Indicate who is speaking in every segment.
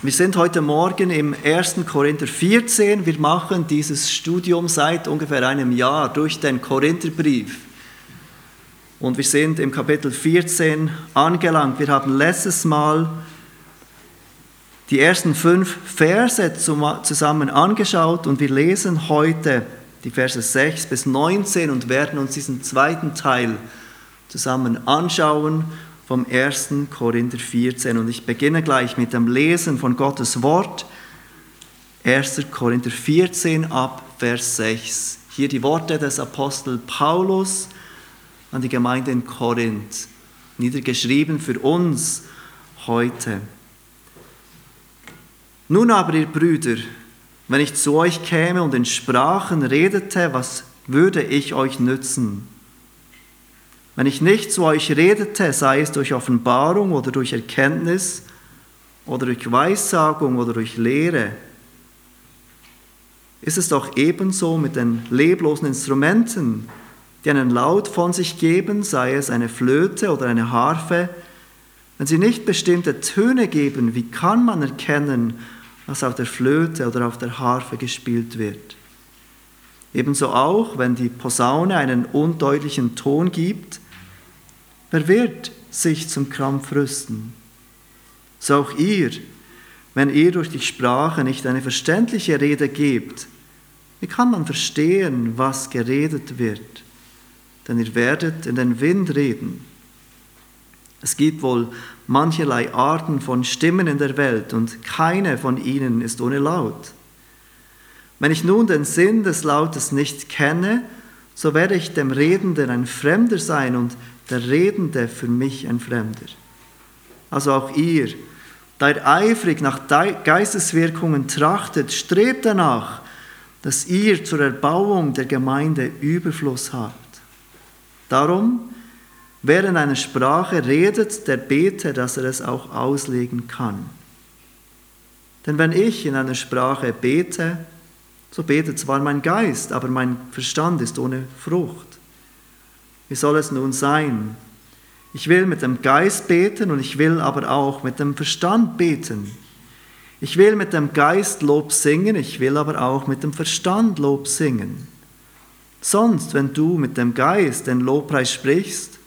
Speaker 1: Wir sind heute Morgen im 1. Korinther 14. Wir machen dieses Studium seit ungefähr einem Jahr durch den Korintherbrief. Und wir sind im Kapitel 14 angelangt. Wir haben letztes Mal die ersten fünf Verse zusammen angeschaut und wir lesen heute die Verse 6 bis 19 und werden uns diesen zweiten Teil zusammen anschauen vom 1. Korinther 14. Und ich beginne gleich mit dem Lesen von Gottes Wort. 1. Korinther 14 ab Vers 6. Hier die Worte des Apostel Paulus an die Gemeinde in Korinth, niedergeschrieben für uns heute. Nun aber, ihr Brüder, wenn ich zu euch käme und in Sprachen redete, was würde ich euch nützen? Wenn ich nicht zu euch redete, sei es durch Offenbarung oder durch Erkenntnis oder durch Weissagung oder durch Lehre, ist es doch ebenso mit den leblosen Instrumenten, die einen Laut von sich geben, sei es eine Flöte oder eine Harfe. Wenn sie nicht bestimmte Töne geben, wie kann man erkennen, was auf der Flöte oder auf der Harfe gespielt wird? Ebenso auch, wenn die Posaune einen undeutlichen Ton gibt, Wer wird sich zum Krampf rüsten? So auch ihr, wenn ihr durch die Sprache nicht eine verständliche Rede gebt, wie kann man verstehen, was geredet wird? Denn ihr werdet in den Wind reden. Es gibt wohl mancherlei Arten von Stimmen in der Welt und keine von ihnen ist ohne Laut. Wenn ich nun den Sinn des Lautes nicht kenne, so werde ich dem Redenden ein Fremder sein und der Redende für mich ein Fremder. Also auch ihr, ihr eifrig nach Geisteswirkungen trachtet, strebt danach, dass ihr zur Erbauung der Gemeinde Überfluss habt. Darum, wer in einer Sprache redet, der bete, dass er es auch auslegen kann. Denn wenn ich in einer Sprache bete, so betet zwar mein Geist, aber mein Verstand ist ohne Frucht. Wie soll es nun sein? Ich will mit dem Geist beten und ich will aber auch mit dem Verstand beten. Ich will mit dem Geist Lob singen, ich will aber auch mit dem Verstand Lob singen. Sonst, wenn du mit dem Geist den Lobpreis sprichst,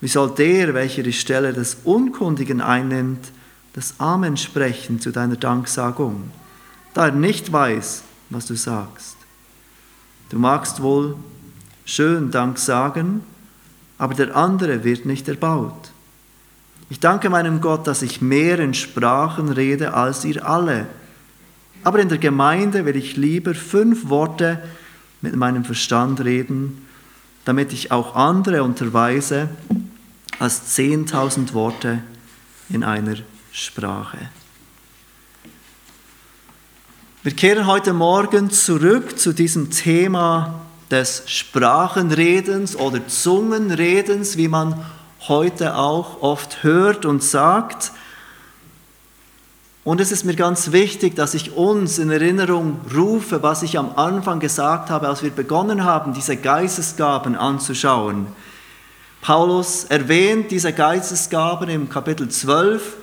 Speaker 1: wie soll der, welcher die Stelle des Unkundigen einnimmt, das Amen sprechen zu deiner Danksagung, da er nicht weiß, was du sagst? Du magst wohl schön Dank sagen, aber der andere wird nicht erbaut. Ich danke meinem Gott, dass ich mehr in Sprachen rede als ihr alle. Aber in der Gemeinde will ich lieber fünf Worte mit meinem Verstand reden, damit ich auch andere unterweise, als zehntausend Worte in einer Sprache. Wir kehren heute Morgen zurück zu diesem Thema des Sprachenredens oder Zungenredens, wie man heute auch oft hört und sagt. Und es ist mir ganz wichtig, dass ich uns in Erinnerung rufe, was ich am Anfang gesagt habe, als wir begonnen haben, diese Geistesgaben anzuschauen. Paulus erwähnt diese Geistesgaben im Kapitel 12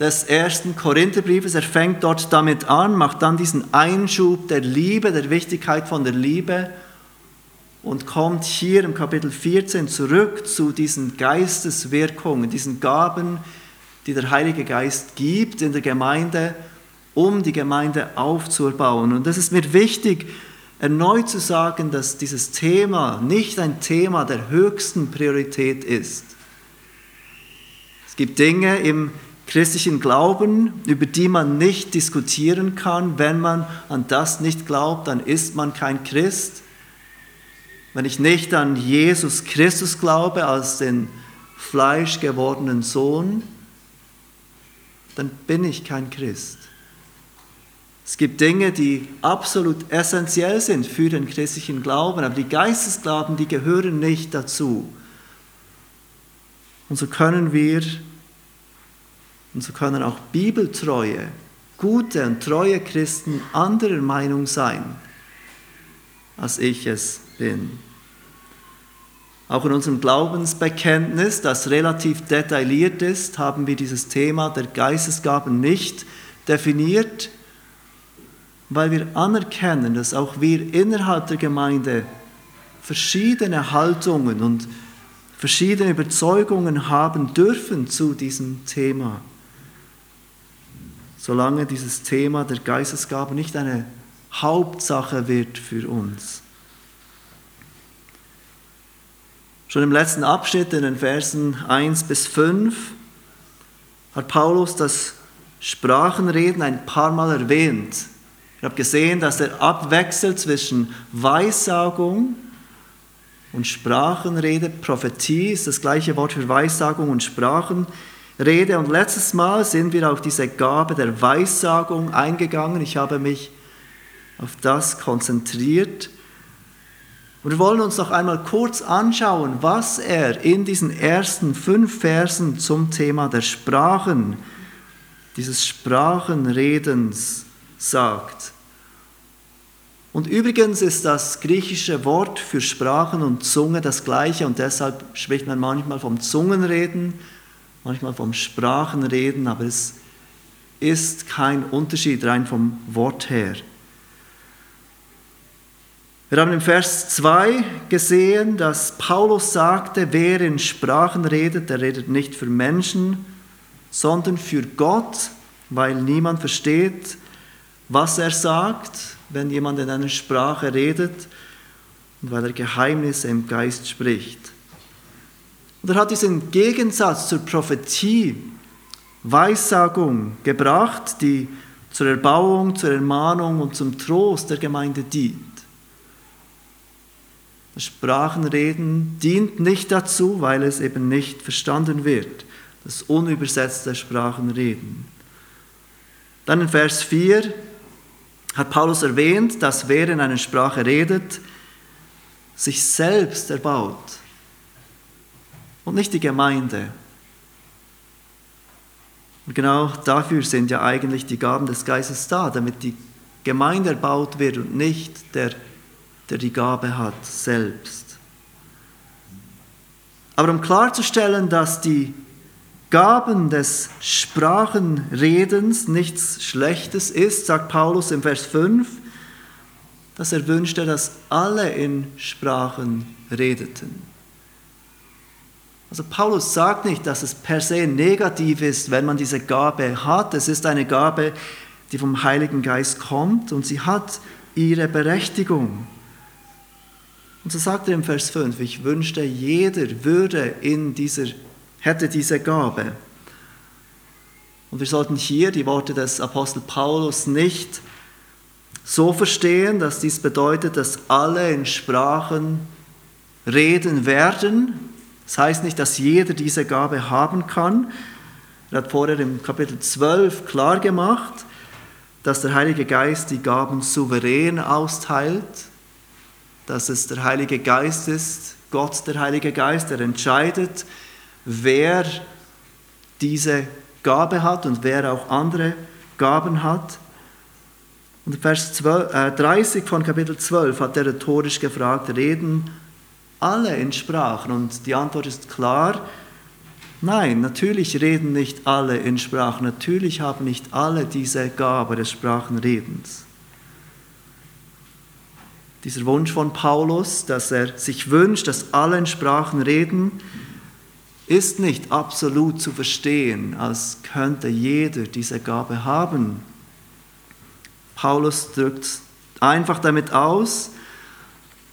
Speaker 1: des ersten Korintherbriefes. Er fängt dort damit an, macht dann diesen Einschub der Liebe, der Wichtigkeit von der Liebe und kommt hier im Kapitel 14 zurück zu diesen Geisteswirkungen, diesen Gaben, die der Heilige Geist gibt in der Gemeinde, um die Gemeinde aufzubauen. Und das ist mir wichtig, erneut zu sagen, dass dieses Thema nicht ein Thema der höchsten Priorität ist. Es gibt Dinge im christlichen Glauben, über die man nicht diskutieren kann. Wenn man an das nicht glaubt, dann ist man kein Christ. Wenn ich nicht an Jesus Christus glaube als den fleischgewordenen Sohn, dann bin ich kein Christ. Es gibt Dinge, die absolut essentiell sind für den christlichen Glauben, aber die Geistesglauben, die gehören nicht dazu. Und so können wir, und so können auch bibeltreue, gute und treue Christen anderer Meinung sein, als ich es bin. Auch in unserem Glaubensbekenntnis, das relativ detailliert ist, haben wir dieses Thema der Geistesgaben nicht definiert, weil wir anerkennen, dass auch wir innerhalb der Gemeinde verschiedene Haltungen und verschiedene Überzeugungen haben dürfen zu diesem Thema. Solange dieses Thema der Geistesgabe nicht eine Hauptsache wird für uns. Schon im letzten Abschnitt, in den Versen 1 bis 5, hat Paulus das Sprachenreden ein paar Mal erwähnt. Ich habe gesehen, dass er abwechselt zwischen Weissagung und Sprachenrede. Prophetie ist das gleiche Wort für Weissagung und Sprachenrede. Und letztes Mal sind wir auf diese Gabe der Weissagung eingegangen. Ich habe mich auf das konzentriert. Und wir wollen uns noch einmal kurz anschauen, was er in diesen ersten fünf Versen zum Thema der Sprachen, dieses Sprachenredens sagt. Und übrigens ist das griechische Wort für Sprachen und Zunge das gleiche und deshalb spricht man manchmal vom Zungenreden, manchmal vom Sprachenreden, aber es ist kein Unterschied rein vom Wort her. Wir haben im Vers 2 gesehen, dass Paulus sagte, wer in Sprachen redet, der redet nicht für Menschen, sondern für Gott, weil niemand versteht, was er sagt, wenn jemand in einer Sprache redet und weil er Geheimnisse im Geist spricht. Und er hat diesen Gegensatz zur Prophetie, Weissagung gebracht, die zur Erbauung, zur Ermahnung und zum Trost der Gemeinde dient. Das Sprachenreden dient nicht dazu, weil es eben nicht verstanden wird. Das unübersetzte Sprachenreden. Dann in Vers 4 hat Paulus erwähnt, dass wer in einer Sprache redet, sich selbst erbaut und nicht die Gemeinde. Und genau dafür sind ja eigentlich die Gaben des Geistes da, damit die Gemeinde erbaut wird und nicht der der die Gabe hat, selbst. Aber um klarzustellen, dass die Gaben des Sprachenredens nichts Schlechtes ist, sagt Paulus im Vers 5, dass er wünschte, dass alle in Sprachen redeten. Also Paulus sagt nicht, dass es per se negativ ist, wenn man diese Gabe hat. Es ist eine Gabe, die vom Heiligen Geist kommt und sie hat ihre Berechtigung. Und so sagt er im Vers 5, ich wünschte, jeder würde in dieser, hätte diese Gabe. Und wir sollten hier die Worte des Apostel Paulus nicht so verstehen, dass dies bedeutet, dass alle in Sprachen reden werden. Das heißt nicht, dass jeder diese Gabe haben kann. Er hat vorher im Kapitel 12 klar gemacht, dass der Heilige Geist die Gaben souverän austeilt dass es der Heilige Geist ist, Gott der Heilige Geist, der entscheidet, wer diese Gabe hat und wer auch andere Gaben hat. Und Vers 12, äh, 30 von Kapitel 12 hat er rhetorisch gefragt, reden alle in Sprachen? Und die Antwort ist klar, nein, natürlich reden nicht alle in Sprachen, natürlich haben nicht alle diese Gabe des Sprachenredens. Dieser Wunsch von Paulus, dass er sich wünscht, dass alle in Sprachen reden, ist nicht absolut zu verstehen, als könnte jeder diese Gabe haben. Paulus drückt einfach damit aus,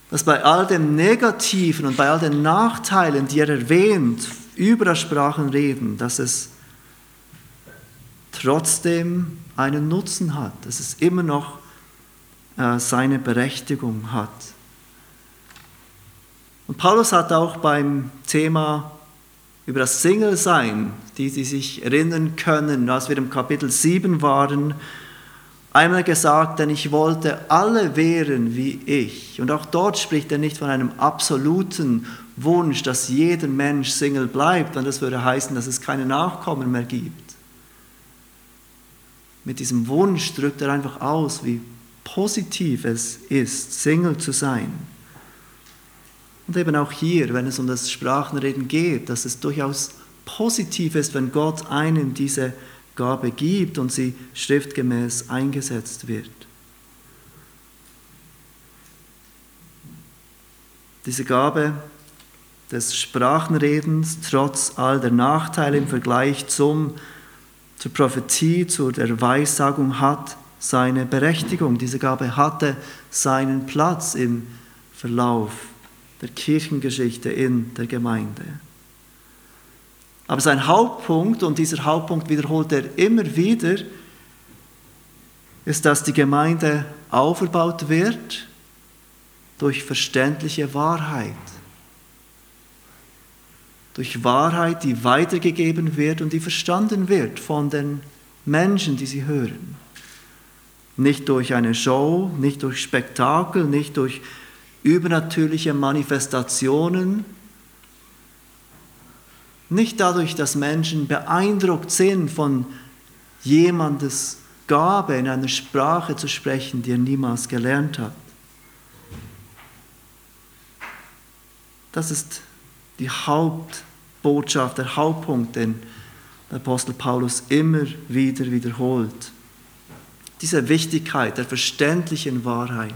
Speaker 1: dass bei all dem Negativen und bei all den Nachteilen, die er erwähnt, über das Sprachenreden, dass es trotzdem einen Nutzen hat, dass es immer noch seine Berechtigung hat. Und Paulus hat auch beim Thema über das Single-Sein, die Sie sich erinnern können, als wir im Kapitel 7 waren, einmal gesagt, denn ich wollte alle wehren wie ich. Und auch dort spricht er nicht von einem absoluten Wunsch, dass jeder Mensch Single bleibt, denn das würde heißen, dass es keine Nachkommen mehr gibt. Mit diesem Wunsch drückt er einfach aus, wie positiv es ist, Single zu sein. Und eben auch hier, wenn es um das Sprachenreden geht, dass es durchaus positiv ist, wenn Gott einem diese Gabe gibt und sie schriftgemäß eingesetzt wird. Diese Gabe des Sprachenredens, trotz all der Nachteile im Vergleich zum, zur Prophetie, zur Weissagung, hat seine Berechtigung. Diese Gabe hatte seinen Platz im Verlauf der Kirchengeschichte in der Gemeinde. Aber sein Hauptpunkt, und dieser Hauptpunkt wiederholt er immer wieder, ist, dass die Gemeinde aufgebaut wird durch verständliche Wahrheit. Durch Wahrheit, die weitergegeben wird und die verstanden wird von den Menschen, die sie hören. Nicht durch eine Show, nicht durch Spektakel, nicht durch übernatürliche Manifestationen, nicht dadurch, dass Menschen beeindruckt sind von jemandes Gabe, in einer Sprache zu sprechen, die er niemals gelernt hat. Das ist die Hauptbotschaft, der Hauptpunkt, den der Apostel Paulus immer wieder wiederholt. Diese Wichtigkeit der verständlichen Wahrheit.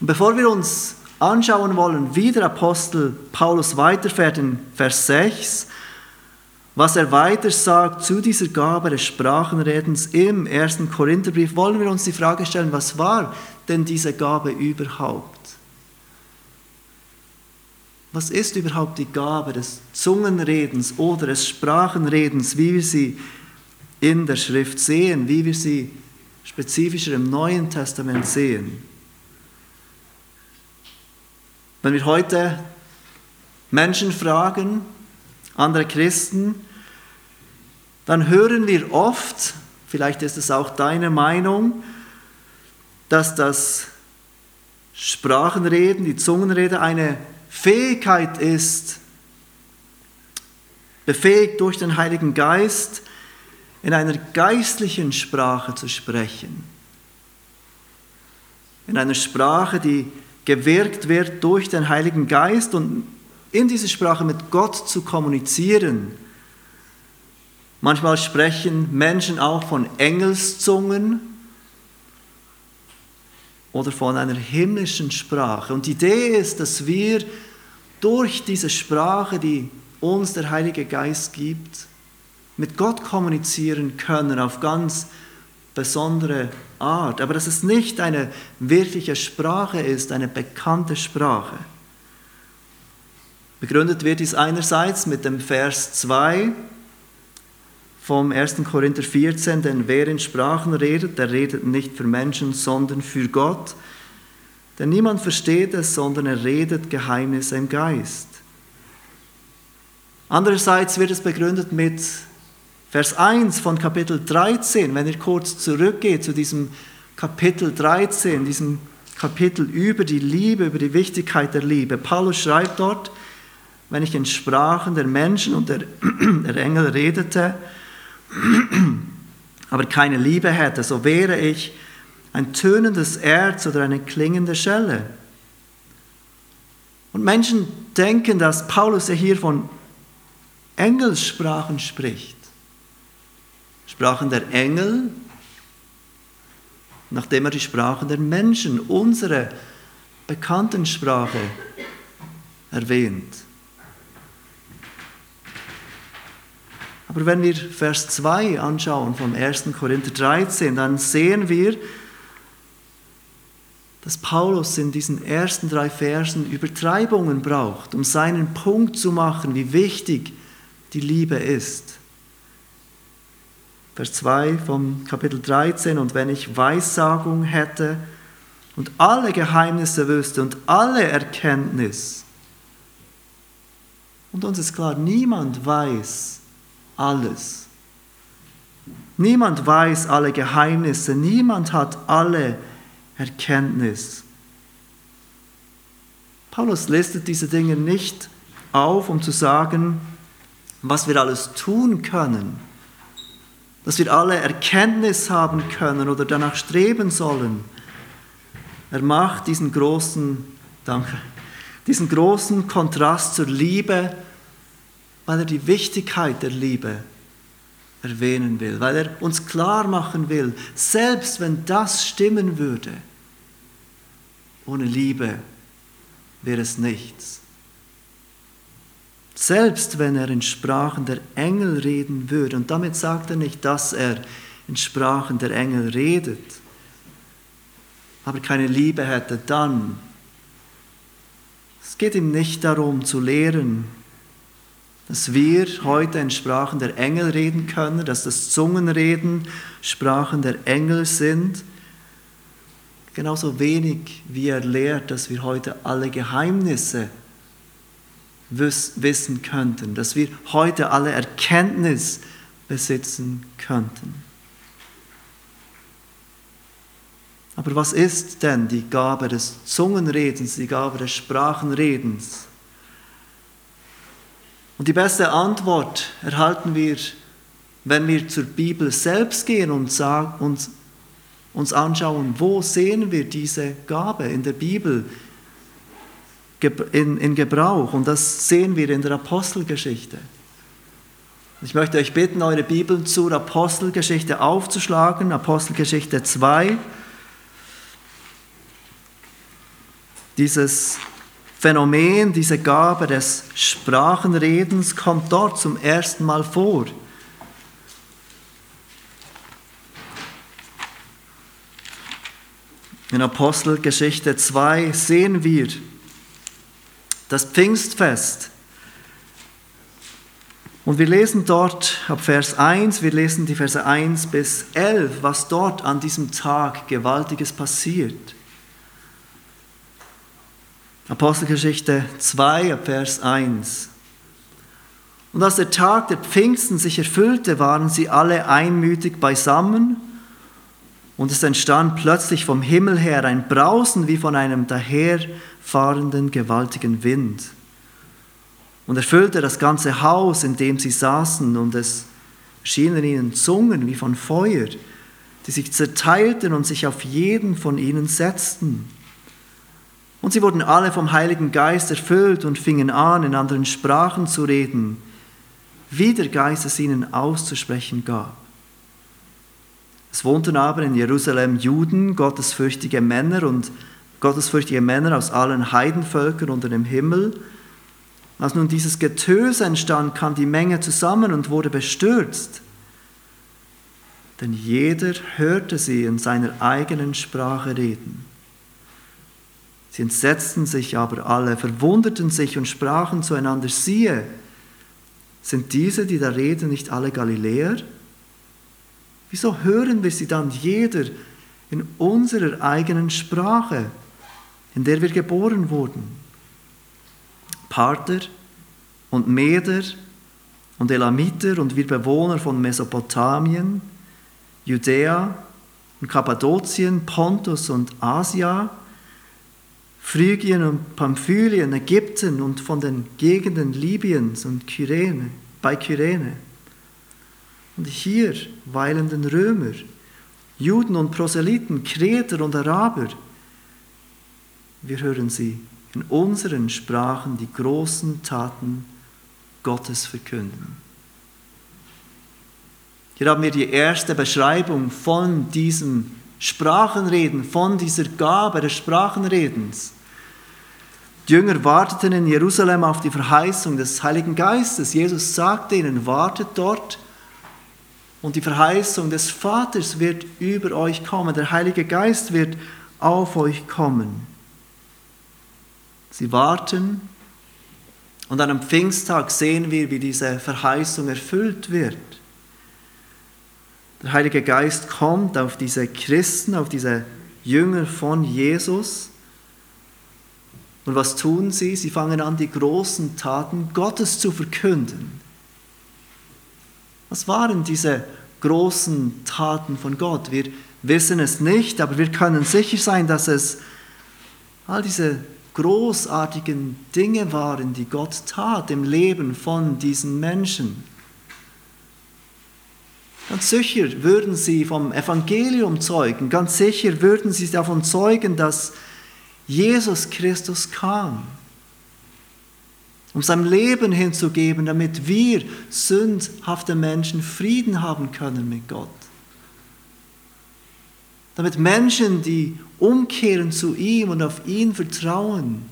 Speaker 1: Und bevor wir uns anschauen wollen, wie der Apostel Paulus weiterfährt in Vers 6, was er weiter sagt zu dieser Gabe des Sprachenredens im ersten Korintherbrief, wollen wir uns die Frage stellen, was war denn diese Gabe überhaupt? Was ist überhaupt die Gabe des Zungenredens oder des Sprachenredens, wie wir sie in der Schrift sehen, wie wir sie spezifischer im Neuen Testament sehen? Wenn wir heute Menschen fragen, andere Christen, dann hören wir oft, vielleicht ist es auch deine Meinung, dass das Sprachenreden, die Zungenrede eine Fähigkeit ist, befähigt durch den Heiligen Geist, in einer geistlichen Sprache zu sprechen. In einer Sprache, die gewirkt wird durch den Heiligen Geist und in dieser Sprache mit Gott zu kommunizieren. Manchmal sprechen Menschen auch von Engelszungen oder von einer himmlischen Sprache. Und die Idee ist, dass wir durch diese Sprache, die uns der Heilige Geist gibt, mit Gott kommunizieren können auf ganz besondere Art, aber dass es nicht eine wirkliche Sprache ist, eine bekannte Sprache. Begründet wird dies einerseits mit dem Vers 2 vom 1. Korinther 14, denn wer in Sprachen redet, der redet nicht für Menschen, sondern für Gott. Denn niemand versteht es, sondern er redet Geheimnisse im Geist. Andererseits wird es begründet mit Vers 1 von Kapitel 13, wenn ihr kurz zurückgeht zu diesem Kapitel 13, diesem Kapitel über die Liebe, über die Wichtigkeit der Liebe. Paulus schreibt dort, wenn ich in Sprachen der Menschen und der, der Engel redete, aber keine Liebe hätte, so wäre ich ein tönendes Erz oder eine klingende Schelle. Und Menschen denken, dass Paulus hier von Engelssprachen spricht. Sprachen der Engel, nachdem er die Sprachen der Menschen, unsere bekannten Sprache, erwähnt. Aber wenn wir Vers 2 anschauen vom 1. Korinther 13, dann sehen wir, dass Paulus in diesen ersten drei Versen Übertreibungen braucht, um seinen Punkt zu machen, wie wichtig die Liebe ist. Vers 2 vom Kapitel 13, und wenn ich Weissagung hätte und alle Geheimnisse wüsste und alle Erkenntnis, und uns ist klar, niemand weiß alles. Niemand weiß alle Geheimnisse, niemand hat alle Erkenntnis. Paulus listet diese Dinge nicht auf, um zu sagen, was wir alles tun können dass wir alle Erkenntnis haben können oder danach streben sollen. Er macht diesen großen, danke, diesen großen Kontrast zur Liebe, weil er die Wichtigkeit der Liebe erwähnen will, weil er uns klar machen will, selbst wenn das stimmen würde, ohne Liebe wäre es nichts. Selbst wenn er in Sprachen der Engel reden würde, und damit sagt er nicht, dass er in Sprachen der Engel redet, aber keine Liebe hätte, dann. Es geht ihm nicht darum zu lehren, dass wir heute in Sprachen der Engel reden können, dass das Zungenreden Sprachen der Engel sind. Genauso wenig wie er lehrt, dass wir heute alle Geheimnisse wissen könnten, dass wir heute alle Erkenntnis besitzen könnten. Aber was ist denn die Gabe des Zungenredens, die Gabe des Sprachenredens? Und die beste Antwort erhalten wir, wenn wir zur Bibel selbst gehen und sagen, uns, uns anschauen, wo sehen wir diese Gabe in der Bibel in, in Gebrauch. Und das sehen wir in der Apostelgeschichte. Ich möchte euch bitten, eure Bibeln zur Apostelgeschichte aufzuschlagen, Apostelgeschichte 2. Dieses Phänomen, diese Gabe des Sprachenredens kommt dort zum ersten Mal vor. In Apostelgeschichte 2 sehen wir das Pfingstfest. Und wir lesen dort ab Vers 1, wir lesen die Verse 1 bis 11, was dort an diesem Tag Gewaltiges passiert. Apostelgeschichte 2, Vers 1. Und als der Tag der Pfingsten sich erfüllte, waren sie alle einmütig beisammen und es entstand plötzlich vom Himmel her ein Brausen wie von einem daherfahrenden gewaltigen Wind und erfüllte das ganze Haus, in dem sie saßen und es schienen ihnen Zungen wie von Feuer, die sich zerteilten und sich auf jeden von ihnen setzten. Und sie wurden alle vom Heiligen Geist erfüllt und fingen an, in anderen Sprachen zu reden, wie der Geist es ihnen auszusprechen gab. Es wohnten aber in Jerusalem Juden, gottesfürchtige Männer und gottesfürchtige Männer aus allen Heidenvölkern unter dem Himmel. Als nun dieses Getöse entstand, kam die Menge zusammen und wurde bestürzt. Denn jeder hörte sie in seiner eigenen Sprache reden. Sie entsetzten sich aber alle, verwunderten sich und sprachen zueinander, siehe, sind diese, die da reden, nicht alle Galiläer? Wieso hören wir sie dann jeder in unserer eigenen Sprache, in der wir geboren wurden? Parther und Meder und Elamiter und wir Bewohner von Mesopotamien, Judäa und Kappadokien, Pontus und Asia, Phrygien und Pamphylien, Ägypten und von den Gegenden Libyens und Kyrene, bei Kyrene. Und hier weilenden Römer, Juden und Proselyten, Kreter und Araber. Wir hören sie in unseren Sprachen die großen Taten Gottes verkünden. Hier haben wir die erste Beschreibung von diesem Sprachenreden, von dieser Gabe des Sprachenredens. Die Jünger warteten in Jerusalem auf die Verheißung des Heiligen Geistes. Jesus sagte ihnen, wartet dort und die Verheißung des Vaters wird über euch kommen. Der Heilige Geist wird auf euch kommen. Sie warten und an einem Pfingsttag sehen wir, wie diese Verheißung erfüllt wird. Der Heilige Geist kommt auf diese Christen, auf diese Jünger von Jesus und was tun sie? Sie fangen an, die großen Taten Gottes zu verkünden. Was waren diese großen Taten von Gott? Wir wissen es nicht, aber wir können sicher sein, dass es all diese großartigen Dinge waren, die Gott tat im Leben von diesen Menschen. Ganz sicher würden sie vom Evangelium zeugen, ganz sicher würden sie davon zeugen, dass Jesus Christus kam. Um sein Leben hinzugeben, damit wir sündhafte Menschen Frieden haben können mit Gott. Damit Menschen, die umkehren zu ihm und auf ihn vertrauen,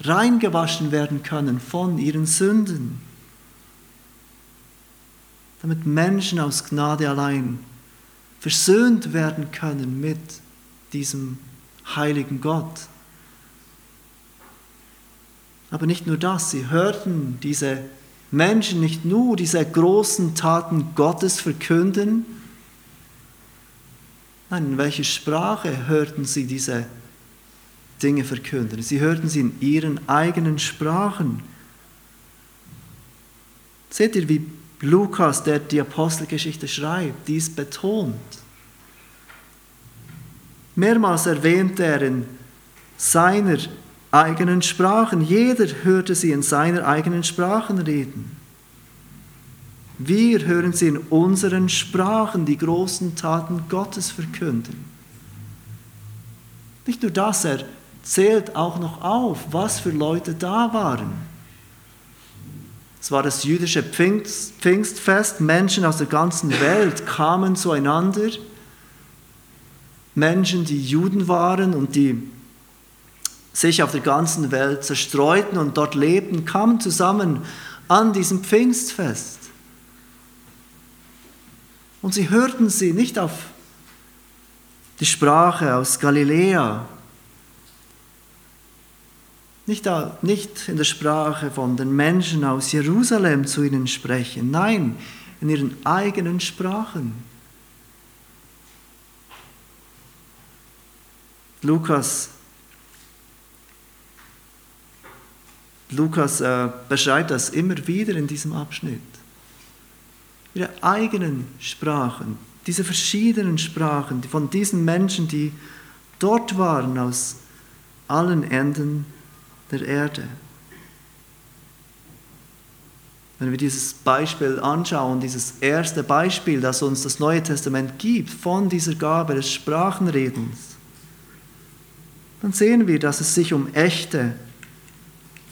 Speaker 1: reingewaschen werden können von ihren Sünden. Damit Menschen aus Gnade allein versöhnt werden können mit diesem heiligen Gott. Aber nicht nur das, sie hörten diese Menschen nicht nur diese großen Taten Gottes verkünden, nein, in welcher Sprache hörten sie diese Dinge verkünden? Sie hörten sie in ihren eigenen Sprachen. Seht ihr, wie Lukas, der die Apostelgeschichte schreibt, dies betont? Mehrmals erwähnt er in seiner eigenen Sprachen. Jeder hörte sie in seiner eigenen Sprachen reden. Wir hören sie in unseren Sprachen die großen Taten Gottes verkünden. Nicht nur das, er zählt auch noch auf, was für Leute da waren. Es war das jüdische Pfingstfest, Menschen aus der ganzen Welt kamen zueinander, Menschen, die Juden waren und die sich auf der ganzen Welt zerstreuten und dort lebten, kamen zusammen an diesem Pfingstfest. Und sie hörten sie nicht auf die Sprache aus Galiläa, nicht, nicht in der Sprache von den Menschen aus Jerusalem zu ihnen sprechen, nein, in ihren eigenen Sprachen. Lukas Lukas äh, beschreibt das immer wieder in diesem Abschnitt. Ihre eigenen Sprachen, diese verschiedenen Sprachen von diesen Menschen, die dort waren aus allen Enden der Erde. Wenn wir dieses Beispiel anschauen, dieses erste Beispiel, das uns das Neue Testament gibt, von dieser Gabe des Sprachenredens, dann sehen wir, dass es sich um echte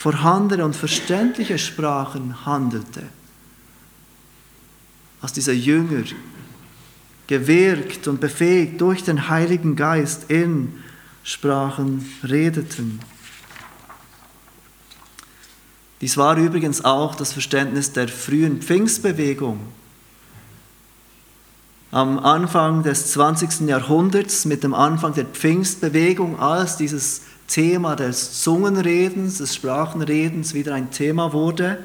Speaker 1: vorhandene und verständliche Sprachen handelte. Als diese Jünger gewirkt und befähigt durch den Heiligen Geist in Sprachen redeten. Dies war übrigens auch das Verständnis der frühen Pfingstbewegung. Am Anfang des 20. Jahrhunderts, mit dem Anfang der Pfingstbewegung, als dieses Thema des Zungenredens, des Sprachenredens wieder ein Thema wurde,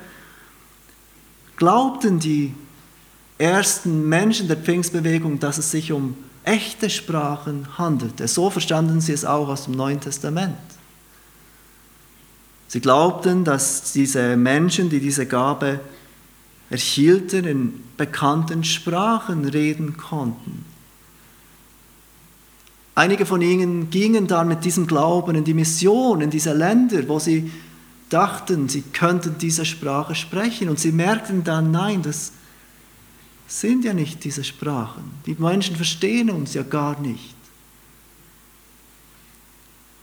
Speaker 1: glaubten die ersten Menschen der Pfingstbewegung, dass es sich um echte Sprachen handelte. So verstanden sie es auch aus dem Neuen Testament. Sie glaubten, dass diese Menschen, die diese Gabe erhielten, in bekannten Sprachen reden konnten. Einige von ihnen gingen dann mit diesem Glauben in die Mission, in diese Länder, wo sie dachten, sie könnten diese Sprache sprechen. Und sie merkten dann, nein, das sind ja nicht diese Sprachen. Die Menschen verstehen uns ja gar nicht.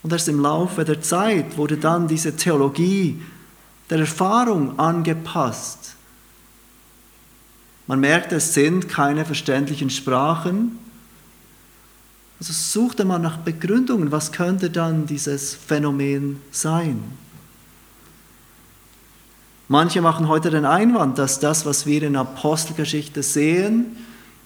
Speaker 1: Und erst im Laufe der Zeit wurde dann diese Theologie der Erfahrung angepasst. Man merkt, es sind keine verständlichen Sprachen, also suchte man nach Begründungen, was könnte dann dieses Phänomen sein. Manche machen heute den Einwand, dass das, was wir in Apostelgeschichte sehen,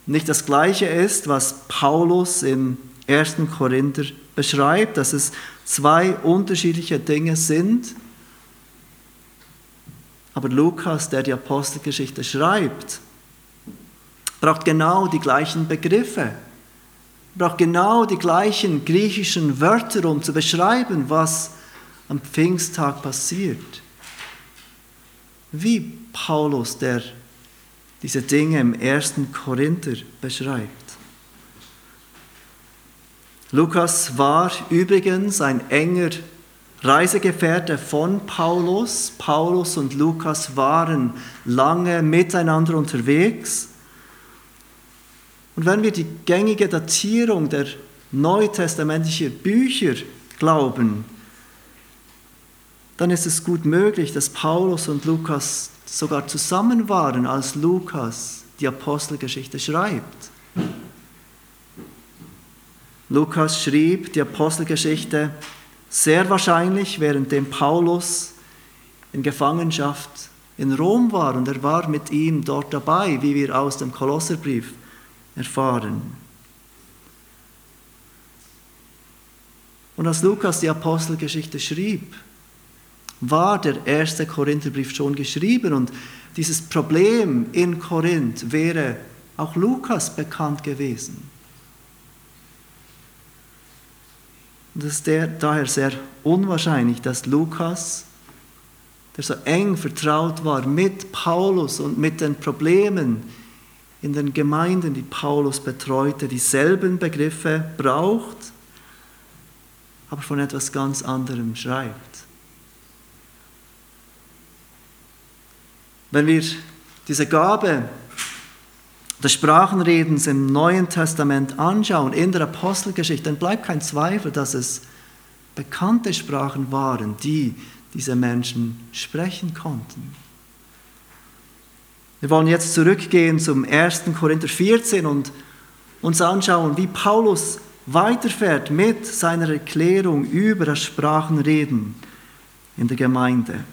Speaker 1: nicht das gleiche ist, was Paulus im 1. Korinther beschreibt, dass es zwei unterschiedliche Dinge sind. Aber Lukas, der die Apostelgeschichte schreibt, braucht genau die gleichen Begriffe braucht genau die gleichen griechischen Wörter, um zu beschreiben, was am Pfingsttag passiert. Wie Paulus, der diese Dinge im ersten Korinther beschreibt. Lukas war übrigens ein enger Reisegefährte von Paulus. Paulus und Lukas waren lange miteinander unterwegs. Und wenn wir die gängige Datierung der neutestamentlichen Bücher glauben, dann ist es gut möglich, dass Paulus und Lukas sogar zusammen waren, als Lukas die Apostelgeschichte schreibt. Lukas schrieb die Apostelgeschichte sehr wahrscheinlich, währenddem Paulus in Gefangenschaft in Rom war und er war mit ihm dort dabei, wie wir aus dem Kolosserbrief erfahren. Und als Lukas die Apostelgeschichte schrieb, war der erste Korintherbrief schon geschrieben und dieses Problem in Korinth wäre auch Lukas bekannt gewesen. Und es ist daher sehr unwahrscheinlich, dass Lukas, der so eng vertraut war mit Paulus und mit den Problemen in den Gemeinden, die Paulus betreute, dieselben Begriffe braucht, aber von etwas ganz anderem schreibt. Wenn wir diese Gabe des Sprachenredens im Neuen Testament anschauen, in der Apostelgeschichte, dann bleibt kein Zweifel, dass es bekannte Sprachen waren, die diese Menschen sprechen konnten. Wir wollen jetzt zurückgehen zum 1. Korinther 14 und uns anschauen, wie Paulus weiterfährt mit seiner Erklärung über das Sprachenreden in der Gemeinde.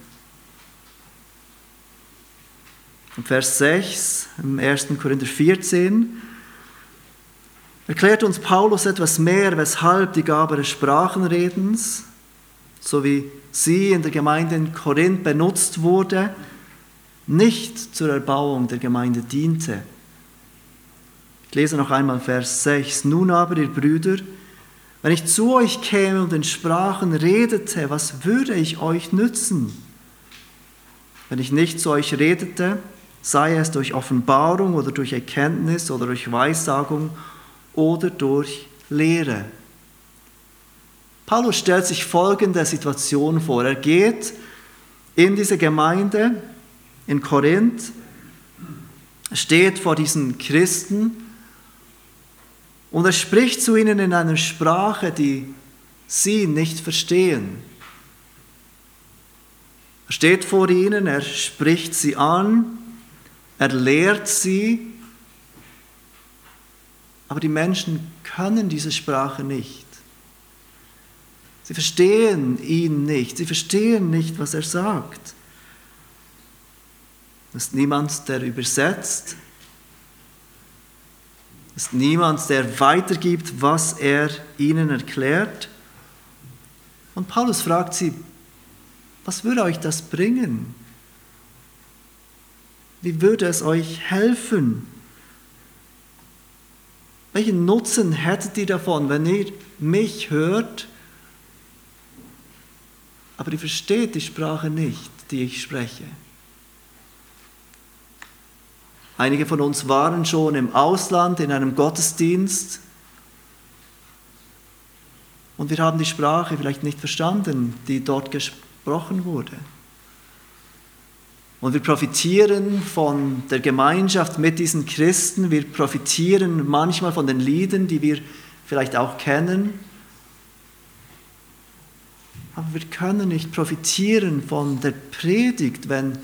Speaker 1: Vers 6 im 1. Korinther 14 erklärt uns Paulus etwas mehr, weshalb die Gabe des Sprachenredens, so wie sie in der Gemeinde in Korinth benutzt wurde, nicht zur Erbauung der Gemeinde diente. Ich lese noch einmal Vers 6. Nun aber, ihr Brüder, wenn ich zu euch käme und in Sprachen redete, was würde ich euch nützen? Wenn ich nicht zu euch redete, sei es durch Offenbarung oder durch Erkenntnis oder durch Weissagung oder durch Lehre. Paulus stellt sich folgende Situation vor. Er geht in diese Gemeinde in Korinth, steht vor diesen Christen und er spricht zu ihnen in einer Sprache, die sie nicht verstehen. Er steht vor ihnen, er spricht sie an, er lehrt sie, aber die Menschen können diese Sprache nicht. Sie verstehen ihn nicht, sie verstehen nicht, was er sagt. Es ist niemand, der übersetzt. Es ist niemand, der weitergibt, was er ihnen erklärt. Und Paulus fragt sie, was würde euch das bringen? Wie würde es euch helfen? Welchen Nutzen hättet ihr davon, wenn ihr mich hört, aber ihr versteht die Sprache nicht, die ich spreche? Einige von uns waren schon im Ausland in einem Gottesdienst und wir haben die Sprache vielleicht nicht verstanden, die dort gesprochen wurde. Und wir profitieren von der Gemeinschaft mit diesen Christen. Wir profitieren manchmal von den Liedern, die wir vielleicht auch kennen. Aber wir können nicht profitieren von der Predigt, wenn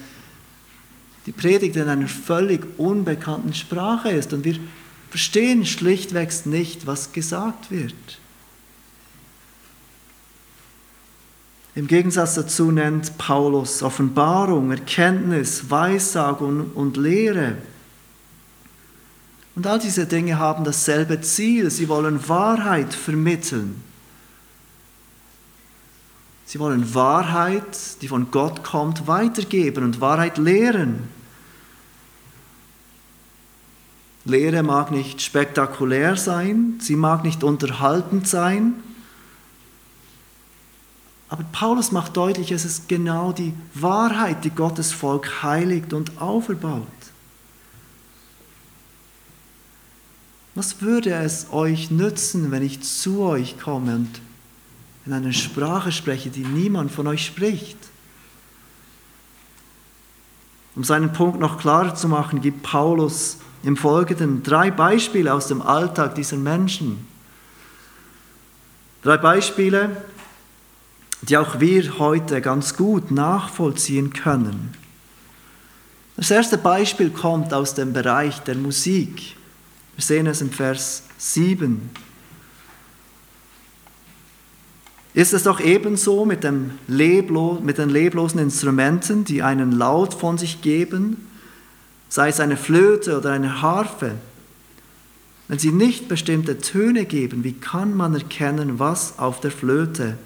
Speaker 1: die Predigt in einer völlig unbekannten Sprache ist und wir verstehen schlichtweg nicht, was gesagt wird. Im Gegensatz dazu nennt Paulus Offenbarung, Erkenntnis, Weissagung und Lehre. Und all diese Dinge haben dasselbe Ziel. Sie wollen Wahrheit vermitteln. Sie wollen Wahrheit, die von Gott kommt, weitergeben und Wahrheit lehren. Lehre mag nicht spektakulär sein, sie mag nicht unterhaltend sein, aber Paulus macht deutlich, es ist genau die Wahrheit, die Gottes Volk heiligt und auferbaut. Was würde es euch nützen, wenn ich zu euch komme und in einer Sprache spreche, die niemand von euch spricht? Um seinen Punkt noch klarer zu machen, gibt Paulus im Folgenden drei Beispiele aus dem Alltag dieser Menschen. Drei Beispiele, die auch wir heute ganz gut nachvollziehen können. Das erste Beispiel kommt aus dem Bereich der Musik. Wir sehen es im Vers 7. Ist es doch ebenso mit, dem Leblo mit den leblosen Instrumenten, die einen Laut von sich geben, sei es eine Flöte oder eine Harfe? Wenn sie nicht bestimmte Töne geben, wie kann man erkennen, was auf der Flöte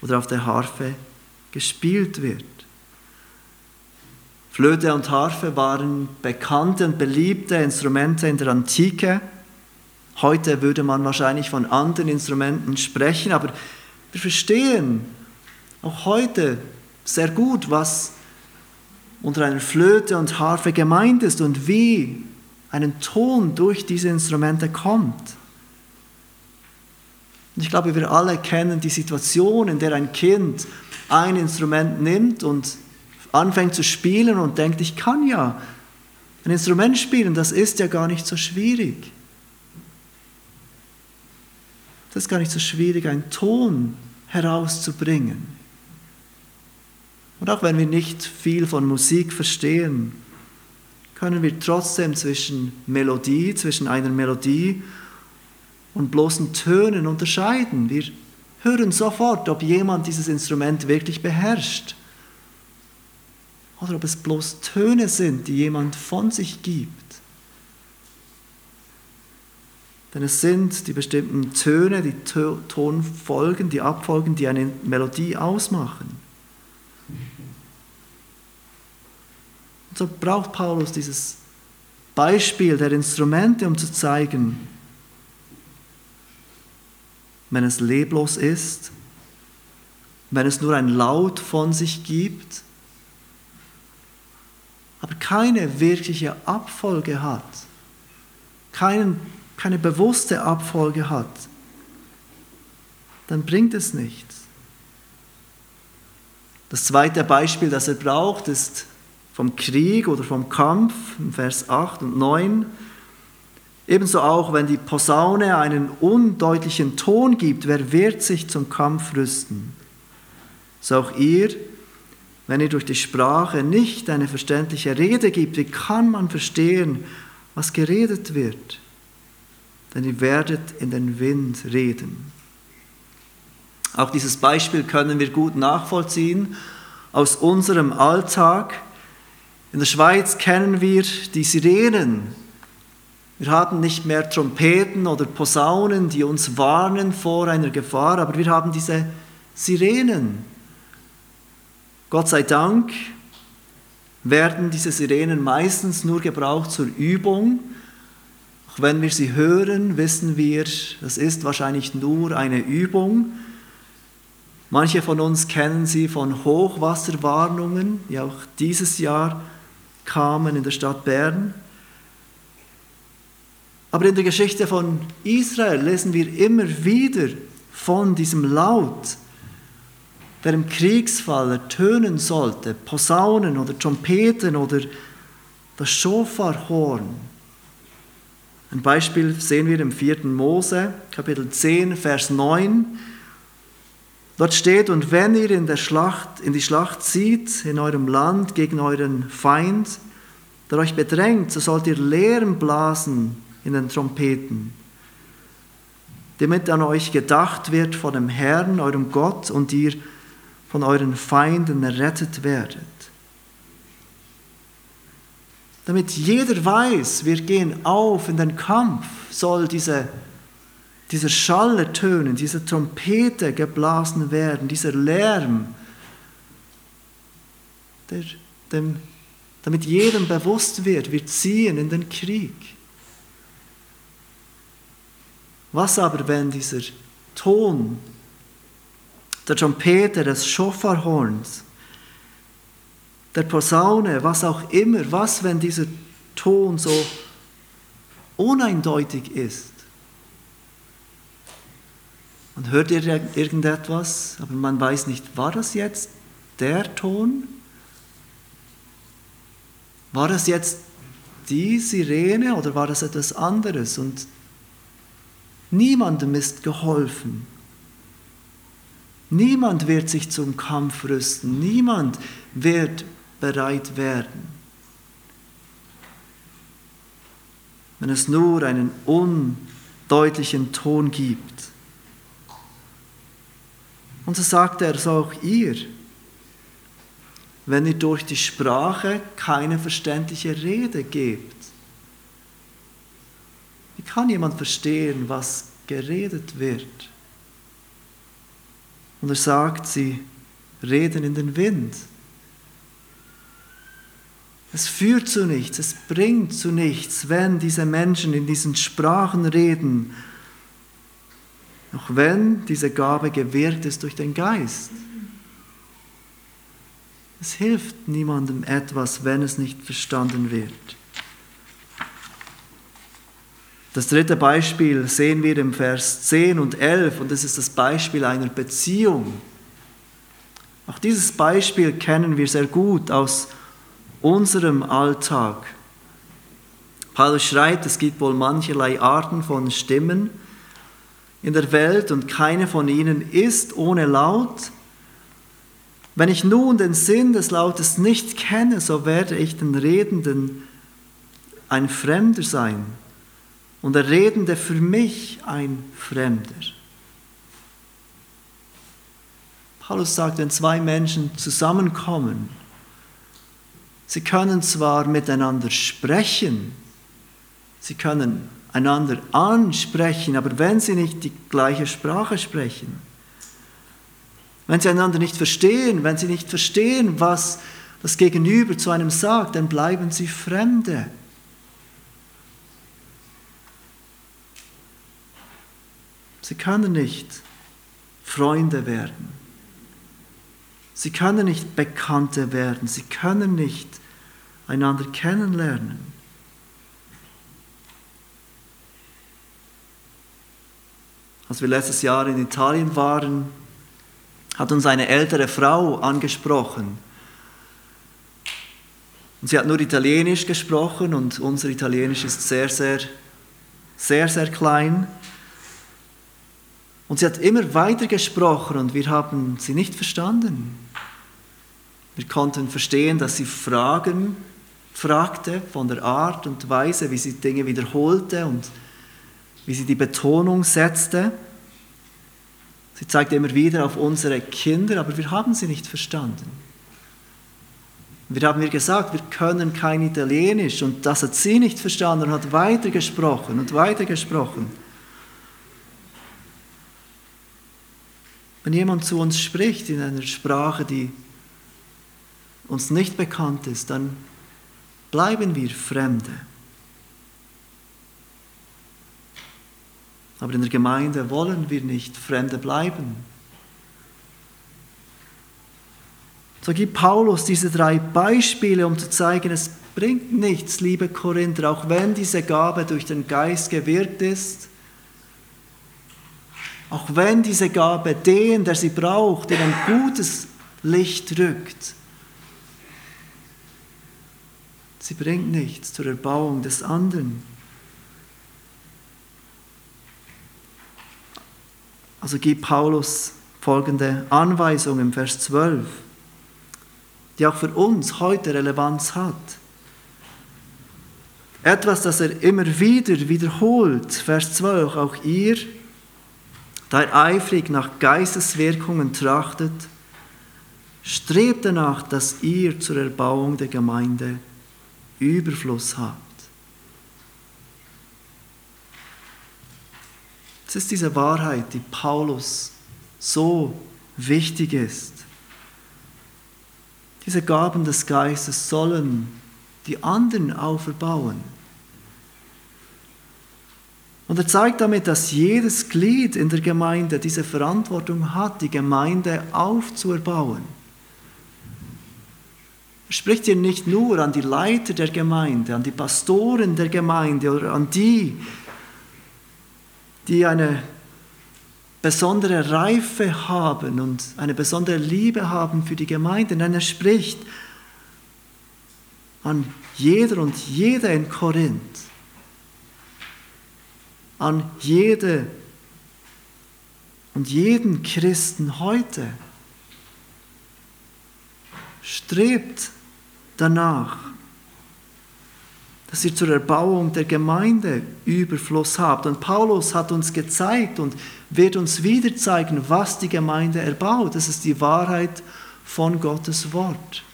Speaker 1: oder auf der Harfe gespielt wird? Flöte und Harfe waren bekannte und beliebte Instrumente in der Antike. Heute würde man wahrscheinlich von anderen Instrumenten sprechen, aber wir verstehen auch heute sehr gut, was unter einer Flöte und Harfe gemeint ist und wie ein Ton durch diese Instrumente kommt. Ich glaube, wir alle kennen die Situation, in der ein Kind ein Instrument nimmt und anfängt zu spielen und denkt, ich kann ja ein Instrument spielen, das ist ja gar nicht so schwierig. Das ist gar nicht so schwierig, einen Ton herauszubringen. Und auch wenn wir nicht viel von Musik verstehen, können wir trotzdem zwischen Melodie, zwischen einer Melodie und bloßen Tönen unterscheiden. Wir hören sofort, ob jemand dieses Instrument wirklich beherrscht oder ob es bloß Töne sind, die jemand von sich gibt. Denn es sind die bestimmten Töne, die Tonfolgen, die Abfolgen, die eine Melodie ausmachen. Und so braucht Paulus dieses Beispiel der Instrumente, um zu zeigen, wenn es leblos ist, wenn es nur ein Laut von sich gibt, aber keine wirkliche Abfolge hat, keinen keine bewusste Abfolge hat, dann bringt es nichts. Das zweite Beispiel, das er braucht, ist vom Krieg oder vom Kampf, Vers 8 und 9. Ebenso auch, wenn die Posaune einen undeutlichen Ton gibt, wer wird sich zum Kampf rüsten? So auch ihr, wenn ihr durch die Sprache nicht eine verständliche Rede gibt, wie kann man verstehen, was geredet wird? denn ihr werdet in den Wind reden. Auch dieses Beispiel können wir gut nachvollziehen aus unserem Alltag. In der Schweiz kennen wir die Sirenen. Wir haben nicht mehr Trompeten oder Posaunen, die uns warnen vor einer Gefahr, aber wir haben diese Sirenen. Gott sei Dank werden diese Sirenen meistens nur gebraucht zur Übung, auch wenn wir sie hören, wissen wir, das ist wahrscheinlich nur eine Übung. Manche von uns kennen sie von Hochwasserwarnungen, die auch dieses Jahr kamen in der Stadt Bern. Aber in der Geschichte von Israel lesen wir immer wieder von diesem Laut, der im Kriegsfall ertönen sollte, Posaunen oder Trompeten oder das Schofarhorn. Ein Beispiel sehen wir im 4. Mose, Kapitel 10, Vers 9. Dort steht, und wenn ihr in, der Schlacht, in die Schlacht zieht, in eurem Land gegen euren Feind, der euch bedrängt, so sollt ihr Lehren blasen in den Trompeten, damit an euch gedacht wird von dem Herrn, eurem Gott, und ihr von euren Feinden errettet werdet. Damit jeder weiß, wir gehen auf in den Kampf, soll diese, dieser Schall ertönen, diese Trompete geblasen werden, dieser Lärm, der, dem, damit jedem bewusst wird, wir ziehen in den Krieg. Was aber, wenn dieser Ton der Trompete, des Schofarhorns, der Posaune, was auch immer, was, wenn dieser Ton so uneindeutig ist. Man hört irgendetwas, aber man weiß nicht, war das jetzt der Ton? War das jetzt die Sirene oder war das etwas anderes? Und niemandem ist geholfen. Niemand wird sich zum Kampf rüsten, niemand wird bereit werden. Wenn es nur einen undeutlichen Ton gibt. Und so sagt er, so auch ihr, wenn ihr durch die Sprache keine verständliche Rede gebt. Wie kann jemand verstehen, was geredet wird? Und er sagt, sie reden in den Wind. Es führt zu nichts, es bringt zu nichts, wenn diese Menschen in diesen Sprachen reden, auch wenn diese Gabe gewirkt ist durch den Geist. Es hilft niemandem etwas, wenn es nicht verstanden wird. Das dritte Beispiel sehen wir im Vers 10 und 11 und das ist das Beispiel einer Beziehung. Auch dieses Beispiel kennen wir sehr gut aus unserem Alltag. Paulus schreibt, es gibt wohl mancherlei Arten von Stimmen in der Welt und keine von ihnen ist ohne Laut. Wenn ich nun den Sinn des Lautes nicht kenne, so werde ich den Redenden ein Fremder sein und der Redende für mich ein Fremder. Paulus sagt, wenn zwei Menschen zusammenkommen, sie können zwar miteinander sprechen, sie können einander ansprechen, aber wenn sie nicht die gleiche Sprache sprechen, wenn sie einander nicht verstehen, wenn sie nicht verstehen, was das Gegenüber zu einem sagt, dann bleiben sie Fremde. Sie können nicht Freunde werden. Sie können nicht Bekannte werden. Sie können nicht einander kennenlernen. Als wir letztes Jahr in Italien waren, hat uns eine ältere Frau angesprochen. Und sie hat nur Italienisch gesprochen und unser Italienisch ist sehr, sehr, sehr, sehr klein. Und sie hat immer weiter gesprochen und wir haben sie nicht verstanden. Wir konnten verstehen, dass sie Fragen fragte von der Art und Weise, wie sie Dinge wiederholte und wie sie die Betonung setzte. Sie zeigte immer wieder auf unsere Kinder, aber wir haben sie nicht verstanden. Wir haben ihr gesagt, wir können kein Italienisch und das hat sie nicht verstanden und hat weitergesprochen und weitergesprochen. Wenn jemand zu uns spricht in einer Sprache, die uns nicht bekannt ist, dann bleiben wir Fremde. Aber in der Gemeinde wollen wir nicht Fremde bleiben. So gibt Paulus diese drei Beispiele, um zu zeigen, es bringt nichts, liebe Korinther, auch wenn diese Gabe durch den Geist gewirkt ist, auch wenn diese Gabe den, der sie braucht, in ein gutes Licht rückt, sie bringt nichts zur Erbauung des anderen. Also gibt Paulus folgende Anweisung im Vers 12, die auch für uns heute Relevanz hat. Etwas, das er immer wieder wiederholt, Vers 12, auch ihr, da er eifrig nach Geisteswirkungen trachtet, strebt danach, dass ihr zur Erbauung der Gemeinde Überfluss habt. Es ist diese Wahrheit, die Paulus so wichtig ist. Diese Gaben des Geistes sollen die anderen auferbauen. Und er zeigt damit, dass jedes Glied in der Gemeinde diese Verantwortung hat, die Gemeinde aufzuerbauen. Er spricht hier nicht nur an die Leiter der Gemeinde, an die Pastoren der Gemeinde oder an die, die eine besondere Reife haben und eine besondere Liebe haben für die Gemeinde. Nein, er spricht an jeder und jede in Korinth an jede und jeden Christen heute. Strebt danach, dass ihr zur Erbauung der Gemeinde Überfluss habt. Und Paulus hat uns gezeigt und wird uns wieder zeigen, was die Gemeinde erbaut. Das ist die Wahrheit von Gottes Wort.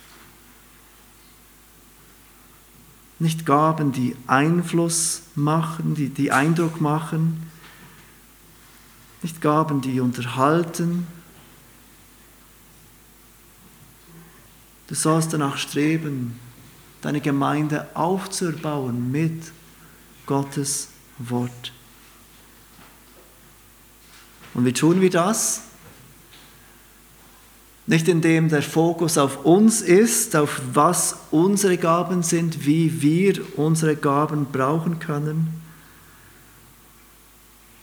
Speaker 1: Nicht Gaben, die Einfluss machen, die, die Eindruck machen, nicht Gaben, die unterhalten. Du sollst danach streben, deine Gemeinde aufzubauen mit Gottes Wort. Und wie tun wir das? Nicht indem der Fokus auf uns ist, auf was unsere Gaben sind, wie wir unsere Gaben brauchen können,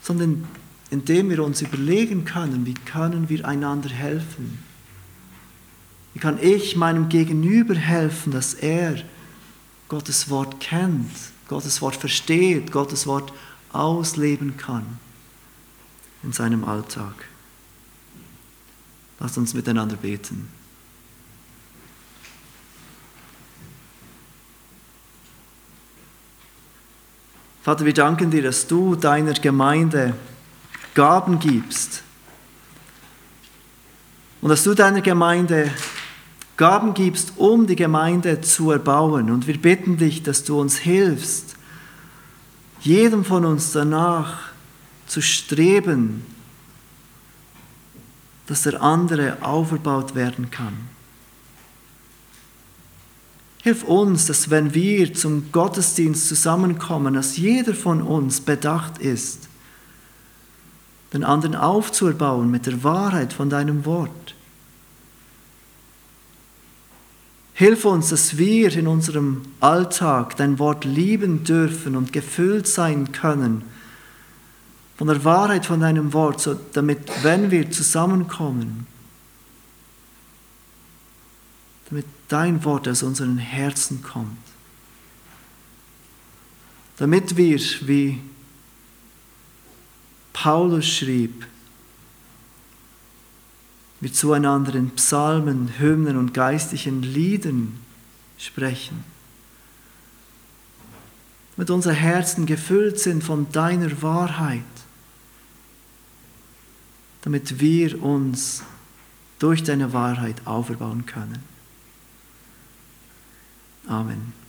Speaker 1: sondern indem wir uns überlegen können, wie können wir einander helfen. Wie kann ich meinem Gegenüber helfen, dass er Gottes Wort kennt, Gottes Wort versteht, Gottes Wort ausleben kann in seinem Alltag. Lasst uns miteinander beten. Vater, wir danken dir, dass du deiner Gemeinde Gaben gibst und dass du deiner Gemeinde Gaben gibst, um die Gemeinde zu erbauen. Und wir bitten dich, dass du uns hilfst, jedem von uns danach zu streben, dass der andere aufgebaut werden kann. Hilf uns, dass wenn wir zum Gottesdienst zusammenkommen, dass jeder von uns bedacht ist, den anderen aufzuerbauen mit der Wahrheit von deinem Wort. Hilf uns, dass wir in unserem Alltag dein Wort lieben dürfen und gefüllt sein können von der Wahrheit von deinem Wort, so damit, wenn wir zusammenkommen, damit dein Wort aus unseren Herzen kommt. Damit wir, wie Paulus schrieb, wir zueinander in Psalmen, Hymnen und geistlichen Liedern sprechen. Mit unseren Herzen gefüllt sind von deiner Wahrheit damit wir uns durch deine Wahrheit aufbauen können. Amen.